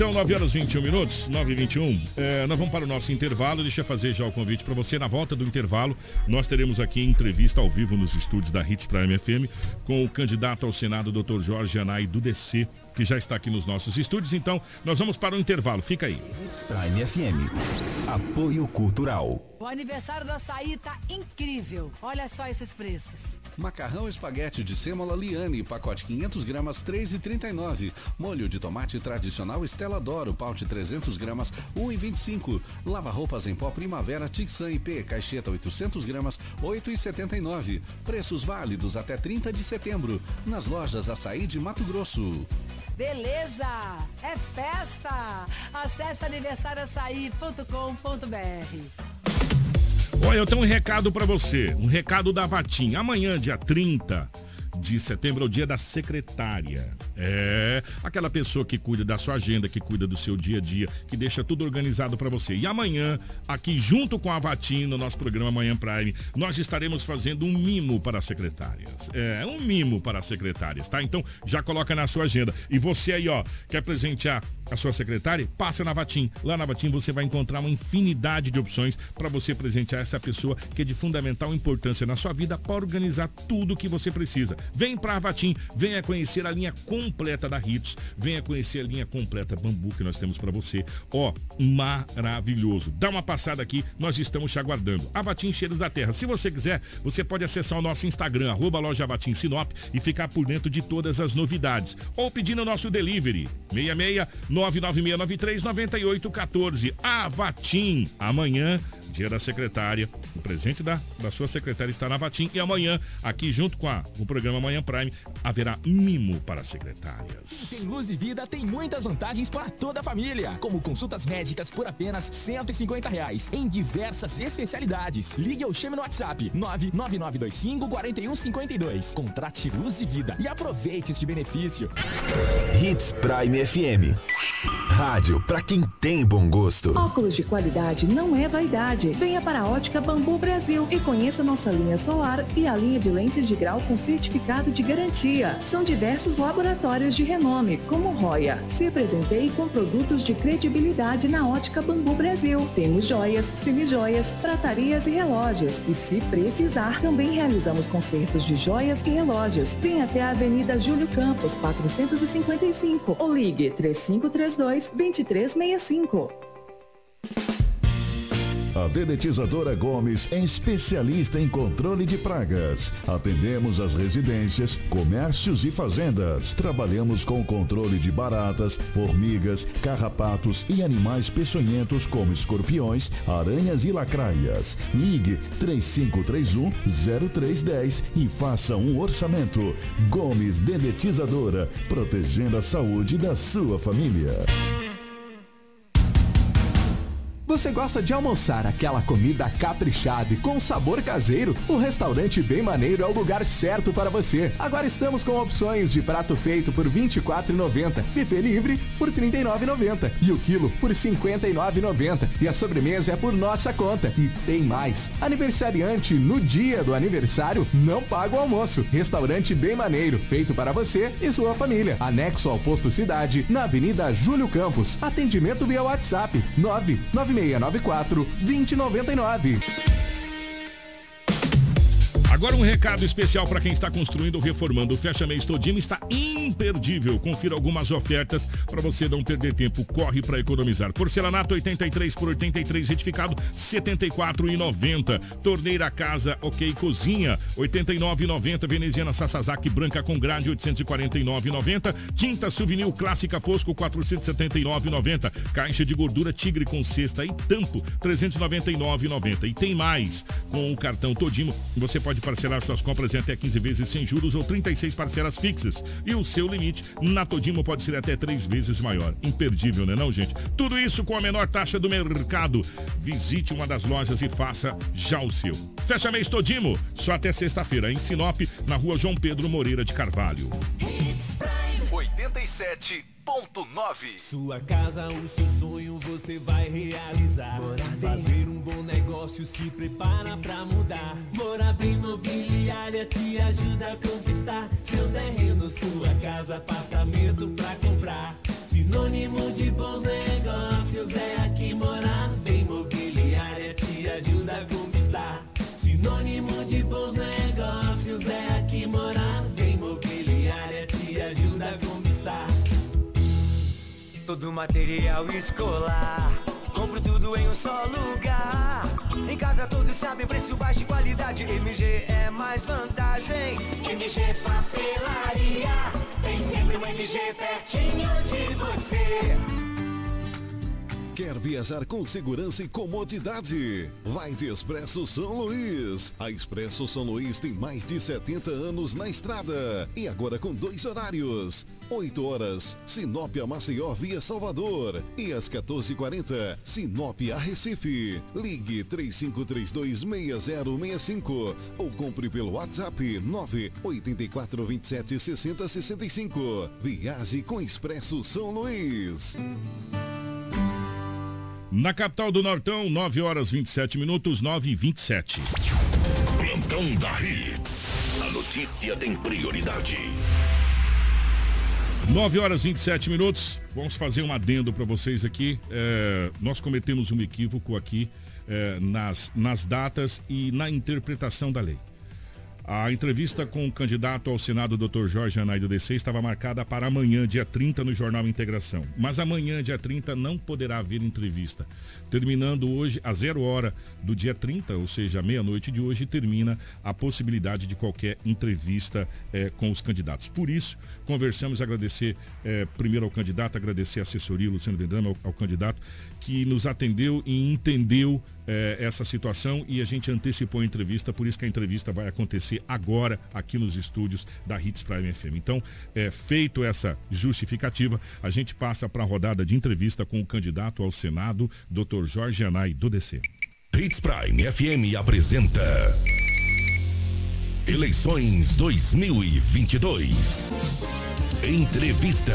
Nortão, 9 horas 21 minutos, 9 e 21. É, nós vamos para o nosso intervalo. Deixa eu fazer já o convite para você. Na volta do intervalo, nós teremos aqui entrevista ao vivo nos estúdios da Hits Prime FM com o candidato ao Senado, Dr. Jorge Anai, do DC, que já está aqui nos nossos estúdios. Então, nós vamos para o intervalo. Fica aí. Hits Prime FM. Apoio Cultural. O aniversário do açaí tá incrível. Olha só esses preços. Macarrão espaguete de sêmola Liane, pacote 500 gramas, 3,39. Molho de tomate tradicional Estela Doro, paute 300 gramas, 1,25. Lava roupas em pó Primavera Tixan IP, caixeta 800 gramas, 8,79. Preços válidos até 30 de setembro. Nas lojas Açaí de Mato Grosso. Beleza! É festa! Acesse aniversarioaçaí.com.br. Olha, eu tenho um recado para você, um recado da Vatim. Amanhã, dia 30 de setembro, é o dia da secretária. É, aquela pessoa que cuida da sua agenda, que cuida do seu dia a dia, que deixa tudo organizado para você. E amanhã, aqui junto com a Vatim, no nosso programa Manhã Prime, nós estaremos fazendo um mimo para as secretárias. É, um mimo para as secretárias, tá? Então, já coloca na sua agenda. E você aí, ó, quer presentear a sua secretária? Passa na Vatim. Lá na Vatim você vai encontrar uma infinidade de opções para você presentear essa pessoa que é de fundamental importância na sua vida para organizar tudo o que você precisa. Vem para a Vatim, venha conhecer a linha completa da Hits, venha conhecer a linha completa Bambu que nós temos para você. Ó, maravilhoso. Dá uma passada aqui, nós estamos te aguardando. Avatim Cheiros da Terra. Se você quiser, você pode acessar o nosso Instagram, arroba loja Avatim Sinop e ficar por dentro de todas as novidades. Ou pedir no nosso delivery, 66 99693 9814. Avatim. Amanhã dia da secretária. O presente da, da sua secretária está na Vatim. E amanhã, aqui junto com a, o programa Manhã Prime, haverá mimo para secretárias. Tem Luz e Vida tem muitas vantagens para toda a família, como consultas médicas por apenas 150 reais, em diversas especialidades. Ligue ou chame no WhatsApp 99925 4152. Contrate Luz e Vida e aproveite este benefício. Hits Prime FM. Rádio para quem tem bom gosto. Óculos de qualidade não é vaidade. Venha para a Ótica Bambu Brasil e conheça nossa linha solar e a linha de lentes de grau com certificado de garantia. São diversos laboratórios de renome, como Roya. Se apresentei com produtos de credibilidade na Ótica Bambu Brasil. Temos joias, semijoias, pratarias e relógios. E se precisar, também realizamos concertos de joias e relógios. Venha até a Avenida Júlio Campos, 455 ou ligue 3532 2365. A Dedetizadora Gomes é especialista em controle de pragas. Atendemos as residências, comércios e fazendas. Trabalhamos com controle de baratas, formigas, carrapatos e animais peçonhentos como escorpiões, aranhas e lacraias. Ligue 3531 0310 e faça um orçamento. Gomes Dedetizadora, protegendo a saúde da sua família. Você gosta de almoçar aquela comida caprichada e com sabor caseiro? O restaurante Bem Maneiro é o lugar certo para você. Agora estamos com opções de prato feito por R$ 24,90, buffet livre por R$ 39,90 e o quilo por R$ 59,90. E a sobremesa é por nossa conta. E tem mais. Aniversariante no dia do aniversário não paga o almoço. Restaurante Bem Maneiro, feito para você e sua família. Anexo ao posto Cidade, na Avenida Júlio Campos. Atendimento via WhatsApp 996 3694 2099. Agora um recado especial para quem está construindo ou reformando. O Fecha Mês Todimo está imperdível. Confira algumas ofertas para você não perder tempo. Corre para economizar. Porcelanato 83 por 83 retificado 74,90. Torneira Casa OK Cozinha 89,90. Veneziana Sasazaki branca com grade 849,90. Tinta Souvenir Clássica Fosco 479,90. Caixa de gordura Tigre com cesta e tampo 399,90. E tem mais. Com o cartão Todimo você pode parcelar suas compras em até 15 vezes sem juros ou 36 parcelas fixas. E o seu limite na Todimo pode ser até 3 vezes maior. Imperdível, né não, gente? Tudo isso com a menor taxa do mercado. Visite uma das lojas e faça já o seu. Fecha mês Todimo, só até sexta-feira, em Sinop, na rua João Pedro Moreira de Carvalho. 87 sua casa, o seu sonho você vai realizar. Morar Fazer um bom negócio, se prepara pra mudar. Morada Imobiliária te ajuda a conquistar. Seu terreno, sua casa, apartamento pra comprar. Sinônimo de bons negócios é aqui morar. Bem mobiliária te ajuda a conquistar. Sinônimo de bons negócios é aqui morar. Bem mobiliária te ajuda a conquistar. Todo material escolar. Compro tudo em um só lugar. Em casa todos sabem preço baixo e qualidade. MG é mais vantagem. MG Papelaria. Tem sempre um MG pertinho de você. Quer viajar com segurança e comodidade? Vai de Expresso São Luís. A Expresso São Luís tem mais de 70 anos na estrada e agora com dois horários. 8 horas, Sinop a Maceió via Salvador e às 14h40, Sinop a Recife. Ligue 35326065 ou compre pelo WhatsApp 984276065. Viaje com Expresso São Luís. Na capital do Nortão, 9 horas 27 minutos, 9 e 27. Plantão da Hits. A notícia tem prioridade. 9 horas 27 minutos. Vamos fazer um adendo para vocês aqui. É, nós cometemos um equívoco aqui é, nas, nas datas e na interpretação da lei. A entrevista com o candidato ao Senado, Dr. Jorge Anai do DC, estava marcada para amanhã, dia 30, no Jornal Integração. Mas amanhã, dia 30, não poderá haver entrevista. Terminando hoje, a zero hora do dia 30, ou seja, meia-noite de hoje, termina a possibilidade de qualquer entrevista eh, com os candidatos. Por isso, conversamos, agradecer eh, primeiro ao candidato, agradecer a assessoria, Luciano Vendrama, ao, ao candidato, que nos atendeu e entendeu eh, essa situação e a gente antecipou a entrevista, por isso que a entrevista vai acontecer agora aqui nos estúdios da Hits Prime FM. Então, é, feito essa justificativa, a gente passa para a rodada de entrevista com o candidato ao Senado, Dr. Jorge Anai, do DC. Hits Prime FM apresenta Eleições 2022. Entrevista.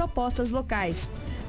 locais.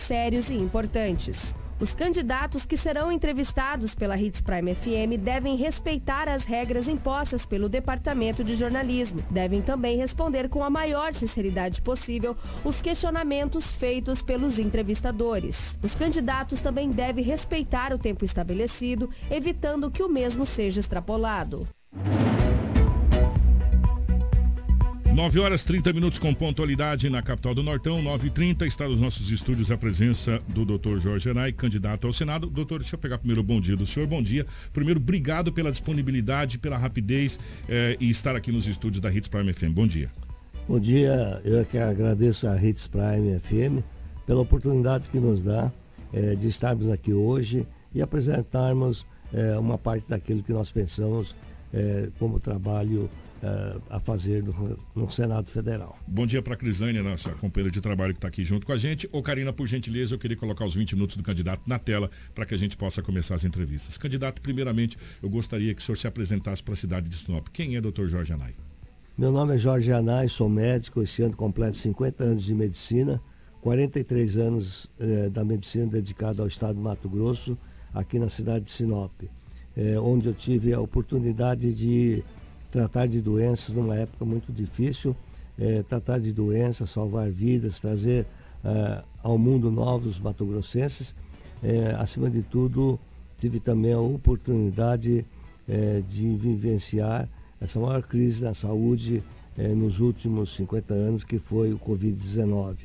sérios e importantes. Os candidatos que serão entrevistados pela Hits Prime FM devem respeitar as regras impostas pelo Departamento de Jornalismo. Devem também responder com a maior sinceridade possível os questionamentos feitos pelos entrevistadores. Os candidatos também devem respeitar o tempo estabelecido, evitando que o mesmo seja extrapolado. 9 horas 30 minutos com pontualidade na capital do Nortão, 9h30, está nos nossos estúdios a presença do Dr. Jorge Anai, candidato ao Senado. Doutor, deixa eu pegar primeiro o bom dia do senhor. Bom dia. Primeiro, obrigado pela disponibilidade, pela rapidez eh, e estar aqui nos estúdios da Hits Prime FM. Bom dia. Bom dia, eu que agradeço a Hits Prime FM pela oportunidade que nos dá eh, de estarmos aqui hoje e apresentarmos eh, uma parte daquilo que nós pensamos como trabalho uh, a fazer no, no, Senado Federal. Bom dia para a Crisânia, nossa companheira de trabalho que está aqui junto com a gente. Ô Karina, por gentileza, eu queria colocar os 20 minutos do candidato na tela para que a gente possa começar as entrevistas. Candidato, primeiramente, eu gostaria que o senhor se apresentasse para a cidade de Sinop. Quem é doutor Jorge Anai? Meu nome é Jorge Anai, sou médico, esse ano completo 50 anos de medicina, 43 anos eh, da medicina dedicada ao estado de Mato Grosso, aqui na cidade de Sinop, eh, onde eu tive a oportunidade de tratar de doenças numa época muito difícil, é, tratar de doenças, salvar vidas, trazer é, ao mundo novos matogrossenses. É, acima de tudo, tive também a oportunidade é, de vivenciar essa maior crise na saúde eh, nos últimos 50 anos, que foi o Covid-19.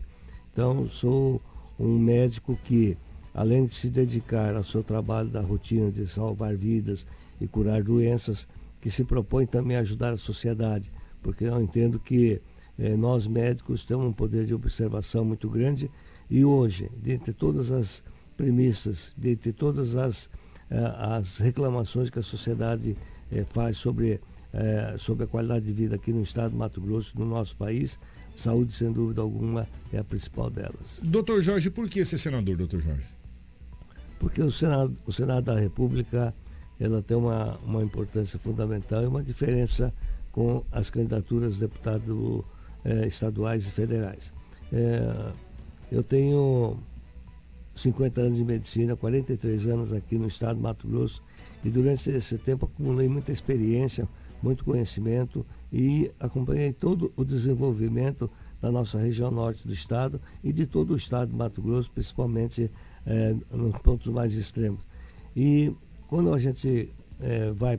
Então, sou um médico que, além de se dedicar ao seu trabalho da rotina de salvar vidas e curar doenças, que se propõe também a ajudar a sociedade, porque eu entendo que eh, nós médicos temos um poder de observação muito grande e hoje, dentre todas as premissas, dentre todas as, eh, as reclamações que a sociedade eh, faz sobre, eh, sobre a qualidade de vida aqui no estado do Mato Grosso, no nosso país, saúde, sem dúvida alguma, é a principal delas. Doutor Jorge, por que ser senador, doutor Jorge? Porque o Senado, o Senado da República ela tem uma, uma importância fundamental e uma diferença com as candidaturas de deputados eh, estaduais e federais. Eh, eu tenho 50 anos de medicina, 43 anos aqui no estado do Mato Grosso e durante esse tempo acumulei muita experiência, muito conhecimento e acompanhei todo o desenvolvimento da nossa região norte do estado e de todo o estado do Mato Grosso, principalmente eh, nos pontos mais extremos. E quando a gente eh, vai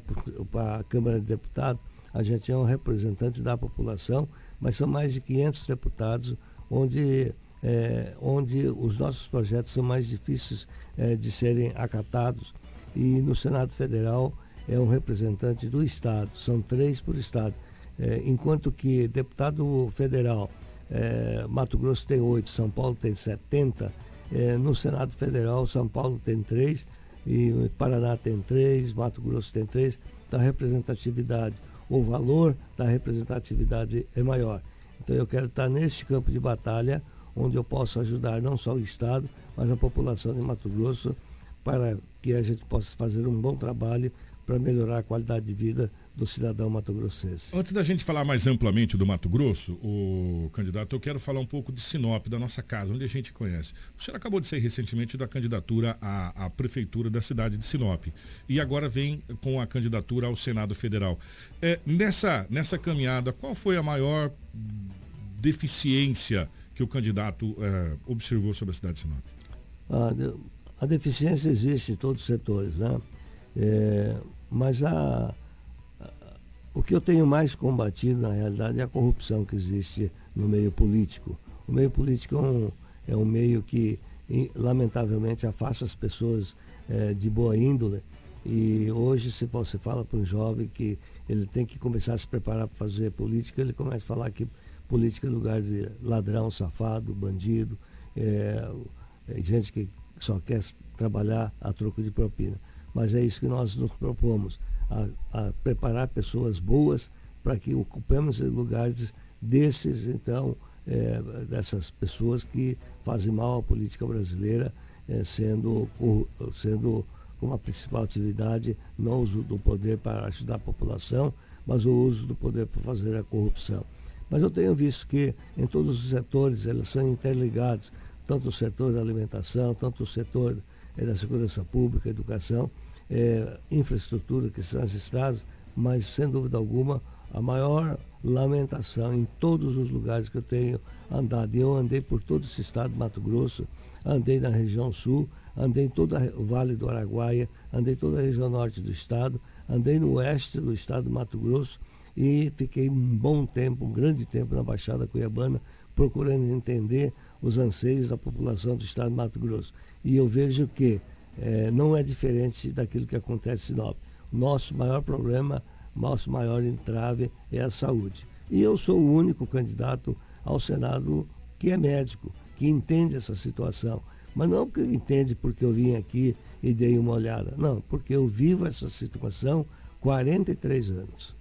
para a Câmara de Deputados, a gente é um representante da população, mas são mais de 500 deputados, onde, eh, onde os nossos projetos são mais difíceis eh, de serem acatados. E no Senado Federal é um representante do Estado, são três por Estado. enquanto que deputado federal, Mato Grosso tem oito, São Paulo tem 70, no Senado Federal, São Paulo tem três, e Paraná tem três, Mato Grosso tem três, da representatividade. O valor da representatividade é maior. Então eu quero estar nesse campo de batalha, onde eu posso ajudar não só o Estado, mas a população de Mato Grosso, para que a gente possa fazer um bom trabalho para melhorar a qualidade de vida do cidadão mato-grossense. Antes da gente falar mais amplamente do Mato Grosso, o candidato, eu quero falar um pouco de Sinop, da nossa casa, onde a gente conhece. O senhor acabou de sair recentemente da candidatura à, à prefeitura da cidade de Sinop e agora vem com a candidatura ao Senado Federal. É, nessa, nessa caminhada, qual foi a maior deficiência que o candidato é, observou sobre a cidade de Sinop? A, a deficiência existe em todos os setores, né? É, mas a o que eu tenho mais combatido, na realidade, é a corrupção que existe no meio político. O meio político é um, é um meio que, lamentavelmente, afasta as pessoas é, de boa índole. E hoje, se você fala para um jovem que ele tem que começar a se preparar para fazer política, ele começa a falar que política é lugar de ladrão, safado, bandido, é, é gente que só quer trabalhar a troco de propina. Mas é isso que nós nos propomos a, a preparar pessoas boas para que ocupemos lugares desses, então, é, dessas pessoas que fazem mal à política brasileira, é, sendo, sendo como a principal atividade não o uso do poder para ajudar a população, mas o uso do poder para fazer a corrupção. Mas eu tenho visto que em todos os setores eles são interligados, tanto o setor da alimentação, tanto o setor é, da segurança pública, educação, é, infraestrutura, que são as estradas, mas sem dúvida alguma a maior lamentação em todos os lugares que eu tenho andado. Eu andei por todo esse estado de Mato Grosso, andei na região sul, andei em todo o Vale do Araguaia, andei toda a região norte do estado, andei no oeste do estado de Mato Grosso e fiquei um bom tempo, um grande tempo na Baixada Cuiabana, procurando entender os anseios da população do estado de Mato Grosso. E eu vejo que é, não é diferente daquilo que acontece em Sinop. Nosso maior problema, nosso maior entrave é a saúde. E eu sou o único candidato ao Senado que é médico, que entende essa situação. Mas não que entende porque eu vim aqui e dei uma olhada. Não, porque eu vivo essa situação 43 anos.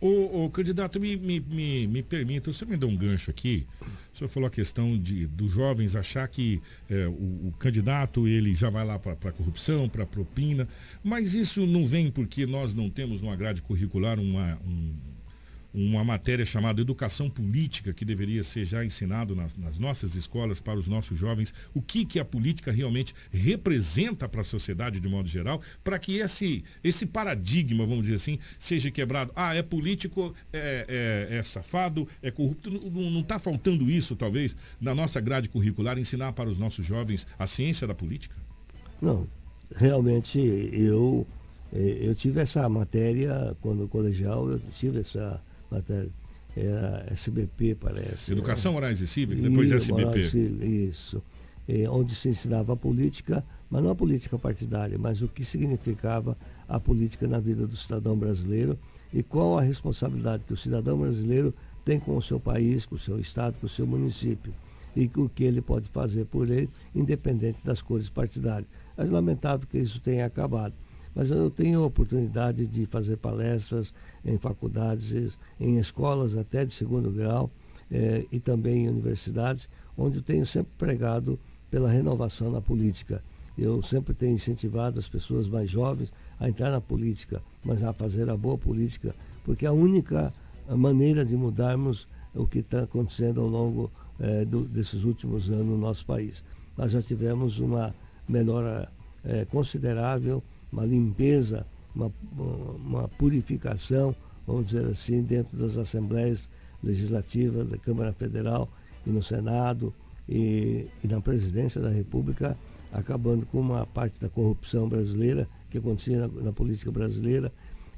O, o candidato, me, me, me, me permita, você me deu um gancho aqui. O senhor falou a questão de, dos jovens achar que é, o, o, candidato ele já vai lá para a corrupção, para propina, mas isso não vem porque nós não temos numa grade curricular uma, um, uma matéria chamada educação política que deveria ser já ensinado nas, nas, nossas escolas para os nossos jovens o que que a política realmente representa para a sociedade de modo geral para que esse esse paradigma vamos dizer assim seja quebrado. Ah é político é, é, é safado é corrupto. Não está faltando isso talvez na nossa grade curricular ensinar para os nossos jovens a ciência da política? Não. Realmente eu eh, eu tive essa matéria quando colegial eu tive essa matéria. era SBP, parece. Educação Morais e Cívica, depois Isso, SBP. Isso. É, onde se ensinava a política, mas não a política partidária, mas o que significava a política na vida do cidadão brasileiro e qual a responsabilidade que o cidadão brasileiro tem com o seu país, com o seu estado, com o seu município e o que ele pode fazer por ele, independente das cores partidárias. É lamentável que isso tenha acabado. Mas eu tenho a oportunidade de fazer palestras em faculdades, em escolas até de segundo grau eh, e também em universidades, onde eu tenho sempre pregado pela renovação na política. Eu sempre tenho incentivado as pessoas mais jovens a entrar na política, mas a fazer a boa política, porque é a única maneira de mudarmos o que está acontecendo ao longo eh, do- desses últimos anos no nosso país. Nós já tivemos uma melhora eh, considerável, uma limpeza, uma, uma purificação, vamos dizer assim, dentro das assembleias legislativas da Câmara Federal e no Senado e, e na presidência da República, acabando com uma parte da corrupção brasileira que acontecia na, na política brasileira.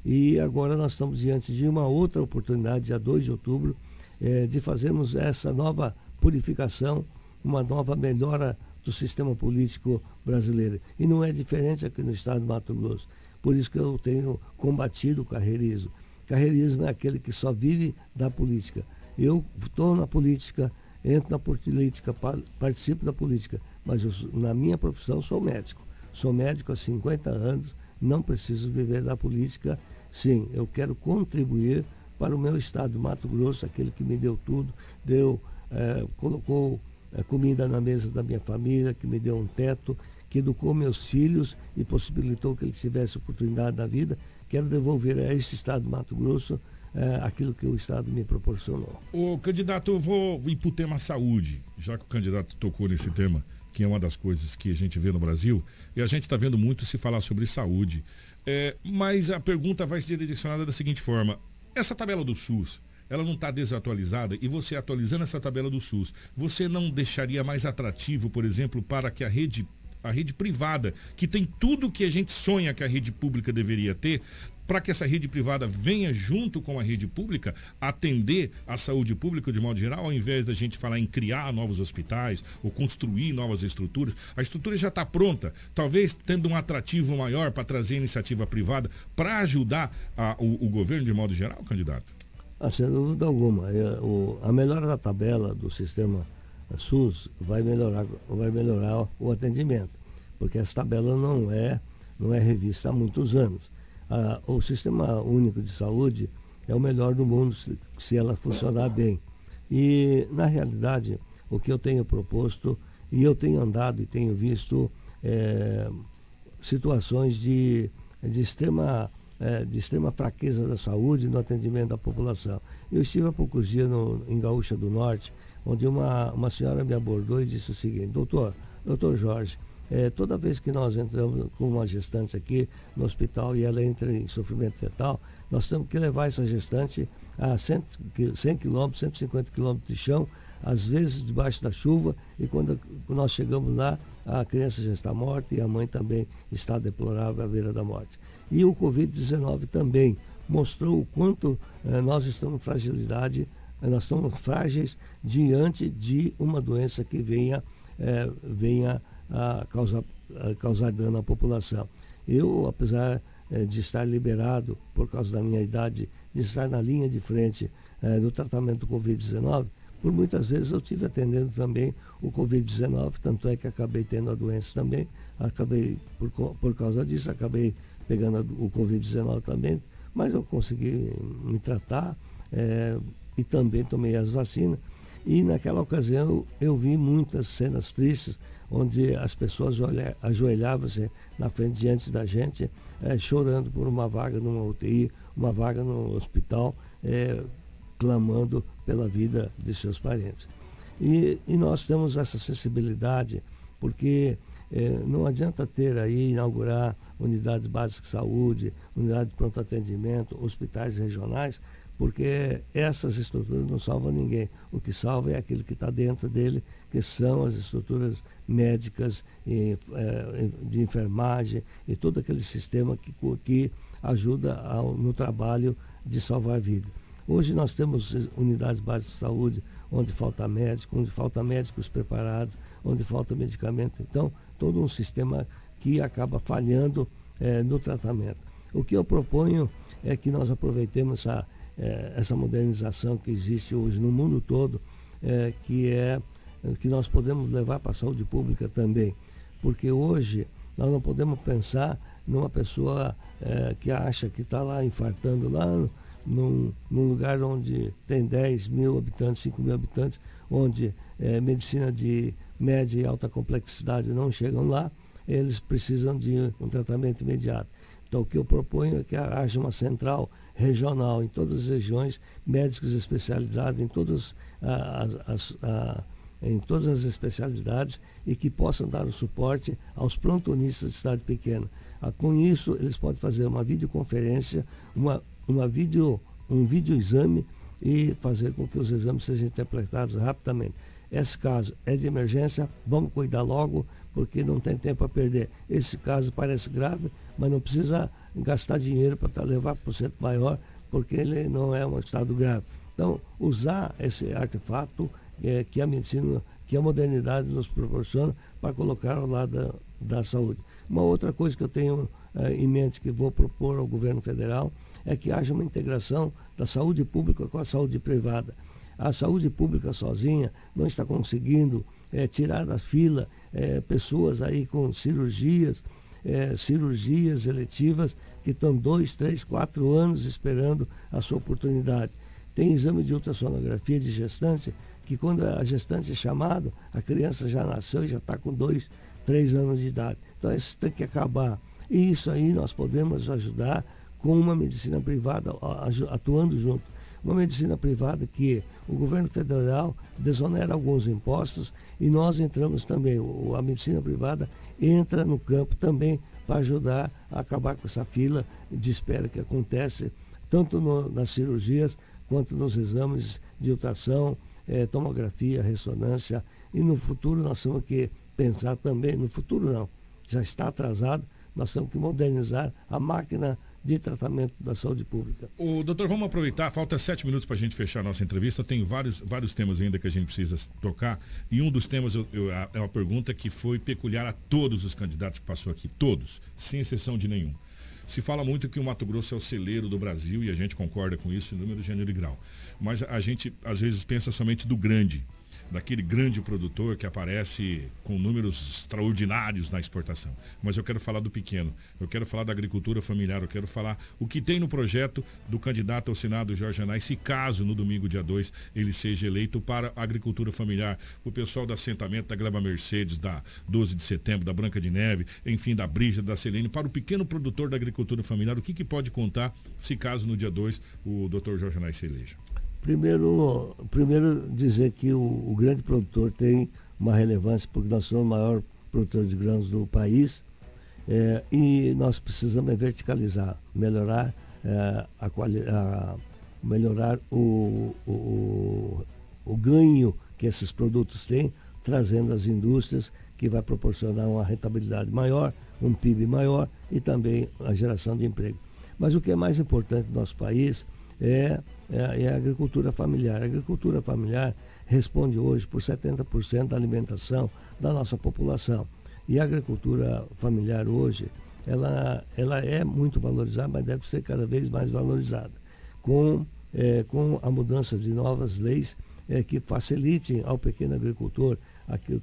E agora nós estamos diante de uma outra oportunidade, dia 2 de outubro, eh, de fazermos essa nova purificação, uma nova melhora do sistema político brasileiro. E não é diferente aqui no estado do Mato Grosso. Por isso que eu tenho combatido o carreirismo. Carreirismo é aquele que só vive da política. Eu estou na política, entro na política, pa- participo da política, mas eu na minha profissão sou médico. Sou médico há 50 anos, não preciso viver da política. Sim, eu quero contribuir para o meu estado do Mato Grosso, aquele que me deu tudo, deu, eh, colocou eh, comida na mesa da minha família, que me deu um teto, que educou meus filhos e possibilitou que eles tivessem oportunidade na vida. Quero devolver a esse estado do Mato Grosso eh, aquilo que o estado me proporcionou. O candidato, eu vou ir para o tema saúde, já que o candidato tocou nesse tema, que é uma das coisas que a gente vê no Brasil, e a gente está vendo muito se falar sobre saúde. É, mas a pergunta vai ser direcionada da seguinte forma: essa tabela do SUS, ela não está desatualizada e você atualizando essa tabela do SUS, você não deixaria mais atrativo, por exemplo, para que a rede a rede privada, que tem tudo que a gente sonha que a rede pública deveria ter, para que essa rede privada venha junto com a rede pública atender a saúde pública de modo geral, ao invés da gente falar em criar novos hospitais ou construir novas estruturas. A estrutura já está pronta, talvez tendo um atrativo maior para trazer iniciativa privada para ajudar a- o, o governo de modo geral, candidato. Ah, sem dúvida alguma. É, o- a melhora da tabela do sistema SUS vai melhorar, vai melhorar o atendimento, porque essa tabela não é, não é revista há muitos anos. Ah, o Sistema Único de Saúde é o melhor do mundo se, se ela funcionar bem. E, na realidade, o que eu tenho proposto, e eu tenho andado e tenho visto eh, situações de, de, extrema, eh, de extrema fraqueza da saúde no atendimento da população. Eu estive há poucos dias no, em Gaúcha do Norte, onde uma, uma senhora me abordou e disse o seguinte, doutor, doutor Jorge, eh, toda vez que nós entramos com uma gestante aqui no hospital e ela entra em sofrimento fetal, nós temos que levar essa gestante a 100, qui- 100 quilômetros, 150 quilômetros de chão, às vezes debaixo da chuva, e quando nós chegamos lá, a criança já está morta e a mãe também está deplorável à beira da morte. E o Covid-19 também mostrou o quanto eh, nós estamos em fragilidade, nós estamos frágeis diante de uma doença que venha, eh, venha a causar, a causar dano à população. Eu, apesar eh, de estar liberado por causa da minha idade, de estar na linha de frente eh, do tratamento do Covid-19, por muitas vezes eu tive atendendo também o Covid-19, tanto é que acabei tendo a doença também, acabei, por, por causa disso, acabei pegando a o Covid-19 também, mas eu consegui me tratar eh, e também tomei as vacinas. E naquela ocasião eu, vi muitas cenas tristes, onde as pessoas ajoelhavam-se na frente diante da gente, eh, chorando por uma vaga numa UTI, uma vaga no hospital, eh, clamando pela vida de seus parentes. E, e nós temos essa sensibilidade, porque eh, não adianta ter aí, inaugurar unidades básicas de saúde, unidades de pronto atendimento, hospitais regionais, porque essas estruturas não salvam ninguém. O que salva é aquilo que está dentro dele, que são as estruturas médicas, e, eh, de enfermagem e todo aquele sistema que, que ajuda ao- no trabalho de salvar a vida. Hoje nós temos unidades básicas de saúde onde falta médico, onde falta médicos preparados, onde falta medicamento. Então, todo um sistema que acaba falhando eh, no tratamento. O que eu proponho é que nós aproveitemos essa, eh, essa modernização que existe hoje no mundo todo, eh, que é que nós podemos levar para a saúde pública também. Porque hoje nós não podemos pensar numa pessoa eh, que acha que está lá infartando lá num, num, lugar onde tem 10 mil habitantes, 5 mil habitantes, onde eh, medicina de média e alta complexidade não chegam lá, eles precisam de um tratamento imediato. Então o que eu proponho é que haja uma central regional em todas as regiões, médicos especializados em todas as, as, as em todas as especialidades e que possam dar o suporte aos plantonistas de cidade pequena. Ah, com isso, eles podem fazer uma videoconferência, uma, uma video, um videoexame e fazer com que os exames sejam interpretados rapidamente. Esse caso é de emergência, vamos cuidar logo, porque não tem tempo a perder. Esse caso parece grave, mas não precisa gastar dinheiro para levar para o centro maior, porque ele não é um estado grave. Então, usar esse artefato é, que a medicina, que a modernidade nos proporciona para colocar ao lado da, da saúde. Uma outra coisa que eu tenho é, em mente que vou propor ao governo federal é que haja uma integração da saúde pública com a saúde privada. A saúde pública sozinha não está conseguindo é, tirar da fila é, pessoas aí com cirurgias, é, cirurgias eletivas que estão dois, três, quatro anos esperando a sua oportunidade. Tem exame de ultrassonografia de gestante que quando a gestante é chamada, a criança já nasceu e já está com dois, três anos de idade. Então isso tem que acabar. E isso aí nós podemos ajudar com uma medicina privada atuando junto. Uma medicina privada que o governo federal desonera alguns impostos e nós entramos também. A medicina privada entra no campo também para ajudar a acabar com essa fila de espera que acontece tanto no, nas cirurgias quanto nos exames de ultrassom, é, tomografia, ressonância. E no futuro nós temos que pensar também, no futuro não, já está atrasado, nós temos que modernizar a máquina de tratamento da saúde pública. O doutor, vamos aproveitar, falta sete minutos para a gente fechar a nossa entrevista. Tem vários, vários temas ainda que a gente precisa tocar. E um dos temas eu, eu, é uma pergunta que foi peculiar a todos os candidatos que passou aqui, todos, sem exceção de nenhum. Se fala muito que o Mato Grosso é o celeiro do Brasil e a gente concorda com isso em número, gênero e grau. Mas a gente às vezes pensa somente do grande daquele grande produtor que aparece com números extraordinários na exportação. Mas eu quero falar do pequeno, eu quero falar da agricultura familiar, eu quero falar o que tem no projeto do candidato ao Senado, Jorge Anai, se caso no domingo, dia 2, ele seja eleito para a agricultura familiar, o pessoal do assentamento da Gleba Mercedes, da 12 de setembro, da Branca de Neve, enfim, da Brija, da Selene, para o pequeno produtor da agricultura familiar, o que, que pode contar se caso no dia 2 o doutor Jorge Anai se eleja? Primeiro, primeiro dizer que o, o, grande produtor tem uma relevância, porque nós somos o maior produtor de grãos do país é, e nós precisamos verticalizar, melhorar, é, a, a, melhorar o, o, o ganho que esses produtos têm, trazendo as indústrias, que vai proporcionar uma rentabilidade maior, um PIB maior e também a geração de emprego. Mas o que é mais importante no nosso país é é, é a agricultura familiar. A agricultura familiar responde hoje por 70% da alimentação da nossa população. E a agricultura familiar hoje, ela, ela é muito valorizada, mas deve ser cada vez mais valorizada. Com, é, com a mudança de novas leis é, que facilitem ao pequeno agricultor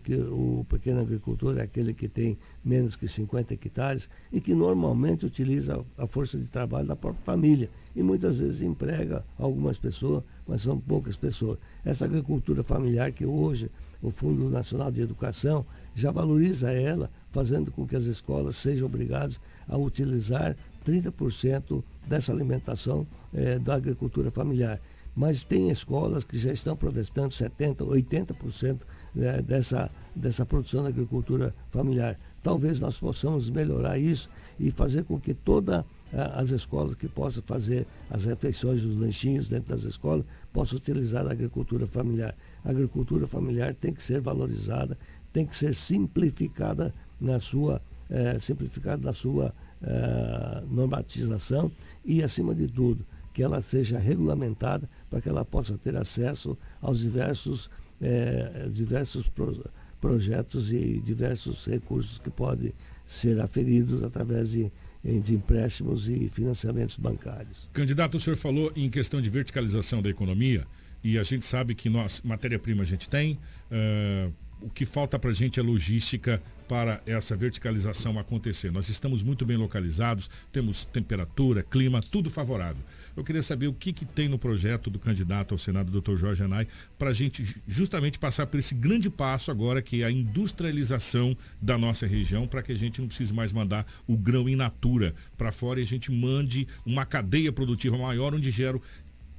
que o pequeno agricultor é aquele que tem menos que 50 hectares e que normalmente utiliza a força de trabalho da própria família e muitas vezes emprega algumas pessoas, mas são poucas pessoas. Essa agricultura familiar que hoje o Fundo Nacional de Educação já valoriza ela, fazendo com que as escolas sejam obrigadas a utilizar 30% dessa alimentação eh, da agricultura familiar. Mas tem escolas que já estão aproveitando 70%, 80% né, dessa, dessa produção da agricultura familiar. Talvez nós possamos melhorar isso e fazer com que todas as escolas que possam fazer as refeições, os lanchinhos dentro das escolas, possam utilizar a agricultura familiar. A agricultura familiar tem que ser valorizada, tem que ser simplificada na sua, eh, simplificada na sua eh, normatização e, acima de tudo, que ela seja regulamentada para que ela possa ter acesso aos diversos, eh, diversos pro, projetos e diversos recursos que podem ser aferidos através de, de empréstimos e financiamentos bancários. Candidato, o senhor falou em questão de verticalização da economia e a gente sabe que nós, matéria-prima a gente tem, uh, o que falta para a gente é logística para essa verticalização acontecer. Nós estamos muito bem localizados, temos temperatura, clima, tudo favorável. Eu queria saber o que, que tem no projeto do candidato ao Senado, Dr. Jorge Anai, para a gente justamente passar por esse grande passo agora, que é a industrialização da nossa região, para que a gente não precise mais mandar o grão in natura para fora e a gente mande uma cadeia produtiva maior, onde gera,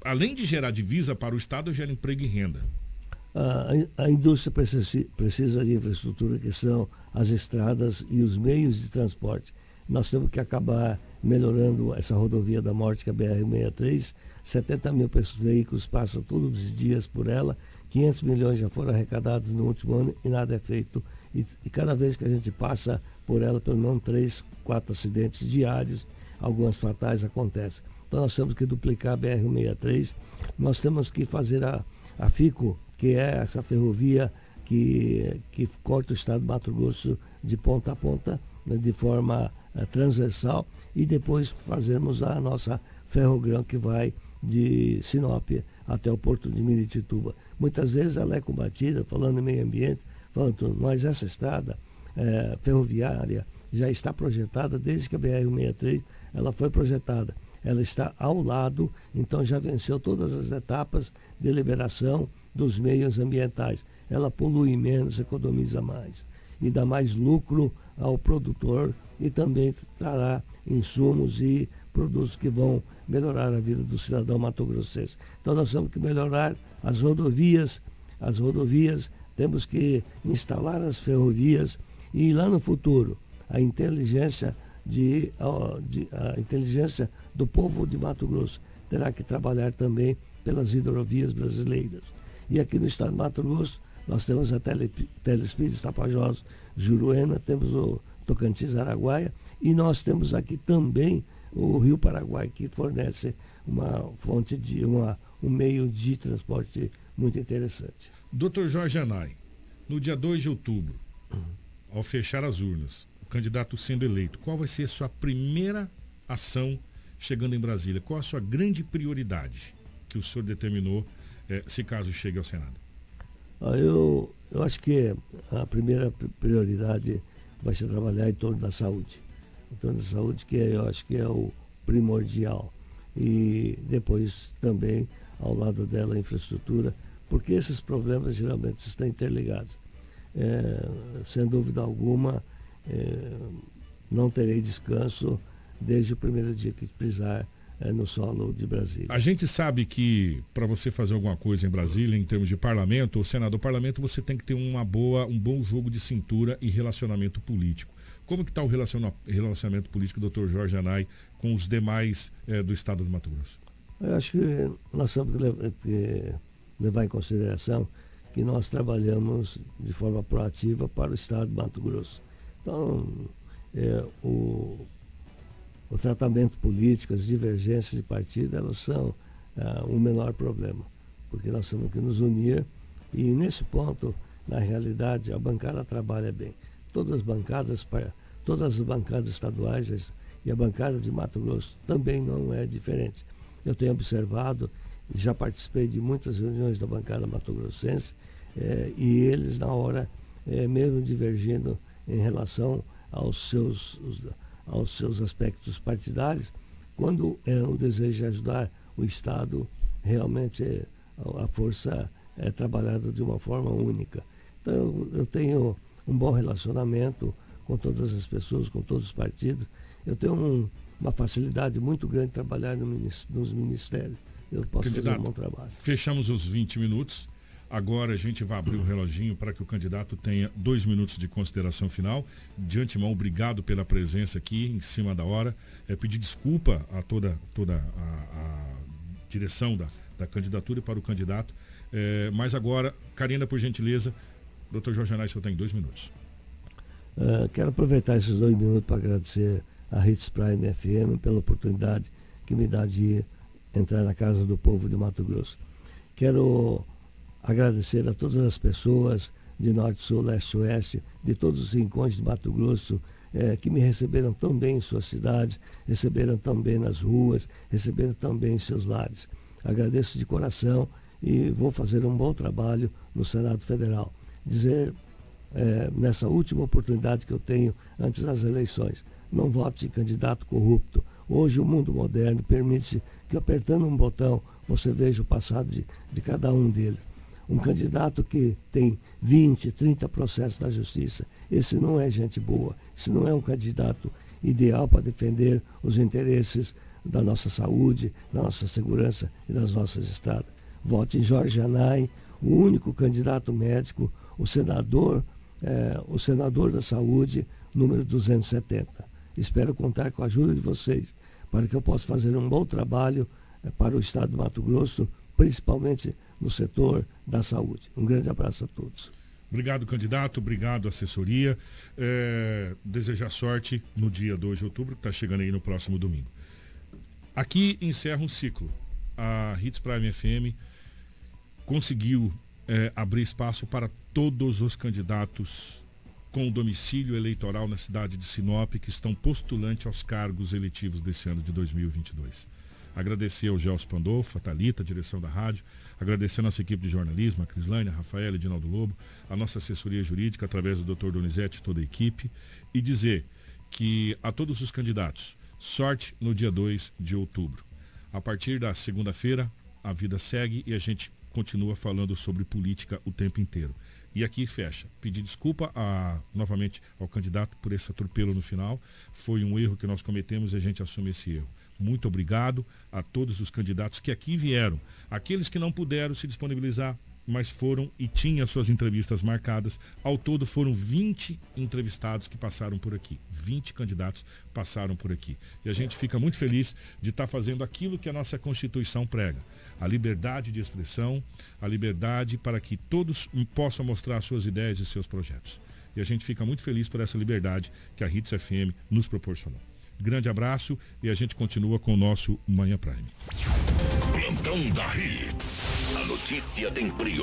além de gerar divisa para o Estado, gera emprego e renda. A, indústria precisa, precisa de infraestrutura que são as estradas e os meios de transporte. Nós temos que acabar melhorando essa rodovia da morte, que é a BR-63. 70 mil veículos passam todos os dias por ela. 500 milhões já foram arrecadados no último ano e nada é feito. E, e cada vez que a gente passa por ela, pelo menos três, quatro acidentes diários, algumas fatais acontecem. Então nós temos que duplicar a BR-63. Nós temos que fazer a, a FICO, que é essa ferrovia que, que corta o estado do Mato Grosso de ponta a ponta, né, de forma uh, transversal, e depois fazermos a nossa ferrogrão que vai de Sinop até o porto de Miritituba. Muitas vezes ela é combatida, falando em meio ambiente, falando, mas essa estrada eh, ferroviária já está projetada desde que a BR-163 ela foi projetada. Ela está ao lado, então já venceu todas as etapas de liberação dos meios ambientais ela polui menos, economiza mais e dá mais lucro ao produtor e também trará insumos e produtos que vão melhorar a vida do cidadão mato-grossense. Então nós temos que melhorar as rodovias, as rodovias, temos que instalar as ferrovias e lá no futuro a inteligência de, de a inteligência do povo de Mato Grosso terá que trabalhar também pelas hidrovias brasileiras. E aqui no estado de Mato Grosso nós temos a Tele, Telespires Tapajós Juruena, temos o Tocantins Araguaia e nós temos aqui também o Rio Paraguai, que fornece uma fonte de uma, um meio de transporte muito interessante. Doutor Jorge Anai, no dia 2 de outubro, ao fechar as urnas, o candidato sendo eleito, qual vai ser a sua primeira ação chegando em Brasília? Qual a sua grande prioridade que o senhor determinou, eh, se caso chegue ao Senado? Ah, eu, eu acho que a primeira prioridade vai ser trabalhar em torno da saúde. Em torno da saúde, que eu acho que é o primordial. E depois também, ao lado dela, a infraestrutura, porque esses problemas geralmente estão interligados. É, sem dúvida alguma, é, não terei descanso desde o primeiro dia que pisar é, no solo de Brasília. A gente sabe que para você fazer alguma coisa em Brasília, em termos de parlamento, ou senado, parlamento, você tem que ter uma boa, um bom jogo de cintura e relacionamento político. Como que está o relacionamento político, doutor Jorge Anai, com os demais é, do estado do Mato Grosso? Eu acho que nós temos que levar, que levar em consideração que nós trabalhamos de forma proativa para o estado do Mato Grosso. Então, é, o o tratamento político, as divergências de partido, elas são ah, o menor problema, porque nós temos que nos unir e nesse ponto, na realidade, a bancada trabalha bem. Todas as bancadas, todas as bancadas estaduais e a bancada de Mato Grosso também não é diferente. Eu tenho observado, já participei de muitas reuniões da bancada mato-grossense eh, e eles, na hora, eh, mesmo divergindo em relação aos seus, os, aos seus aspectos partidários, quando é o desejo de ajudar o Estado, realmente é, a força é trabalhada de uma forma única. Então eu, eu tenho um bom relacionamento com todas as pessoas, com todos os partidos. Eu tenho um, uma facilidade muito grande de trabalhar no, nos ministérios. Eu posso Candidato, fazer um bom trabalho. Fechamos os 20 minutos. Agora a gente vai abrir o reloginho para que o candidato tenha dois minutos de consideração final. De antemão, obrigado pela presença aqui em cima da hora. É, pedir desculpa a toda, toda a, a direção da, da candidatura e para o candidato. É, mas agora, Karina, por gentileza, doutor Jorge Anais, senhor tem dois minutos. Uh, quero aproveitar esses dois minutos para agradecer a Hits Prime FM pela oportunidade que me dá de entrar na casa do povo de Mato Grosso. Quero agradecer a todas as pessoas de Norte, Sul, Leste, Oeste, de todos os rincões de Mato Grosso, eh, que me receberam tão bem em suas cidades, receberam tão bem nas ruas, receberam tão bem em seus lares. Agradeço de coração e vou fazer um bom trabalho no Senado Federal. Dizer, eh, nessa última oportunidade que eu tenho antes das eleições, não vote em candidato corrupto. Hoje o mundo moderno permite que apertando um botão você veja o passado de, de cada um deles. Um candidato que tem 20, 30 processos na justiça, esse não é gente boa, esse não é um candidato ideal para defender os interesses da nossa saúde, da nossa segurança e das nossas estradas. Vote em Jorge Anai, o único candidato médico, o senador, eh, o senador da saúde, número 270. Espero contar com a ajuda de vocês para que eu possa fazer um bom trabalho eh, para o Estado do Mato Grosso, principalmente no setor da saúde. Um grande abraço a todos. Obrigado, candidato. Obrigado, assessoria. É, desejar sorte no dia 2 de outubro, que está chegando aí no próximo domingo. Aqui encerra um ciclo. A Hits Prime FM conseguiu é, abrir espaço para todos os candidatos com domicílio eleitoral na cidade de Sinop que estão postulantes aos cargos eletivos desse ano de 2022. Agradecer ao Gelson Pandolfo, a Thalita, a direção da rádio, agradecer a nossa equipe de jornalismo, a Crislane, a Rafaela, Edinaldo Lobo, a nossa assessoria jurídica através do Dr. Donizete e toda a equipe e dizer que a todos os candidatos, sorte no dia 2 de outubro. A partir da segunda-feira, a vida segue e a gente continua falando sobre política o tempo inteiro. E aqui fecha. Pedir desculpa a, novamente ao candidato por esse atropelo no final. Foi um erro que nós cometemos e a gente assume esse erro. Muito obrigado a todos os candidatos que aqui vieram. Aqueles que não puderam se disponibilizar, mas foram e tinham suas entrevistas marcadas. Ao todo foram 20 entrevistados que passaram por aqui. 20 candidatos passaram por aqui. E a gente fica muito feliz de estar fazendo aquilo que a nossa Constituição prega a liberdade de expressão, a liberdade para que todos possam mostrar suas ideias e seus projetos. E a gente fica muito feliz por essa liberdade que a Hits FM nos proporcionou. Grande abraço e a gente continua com o nosso Manhã Prime. Plantão da Hits. A notícia tem prioridade.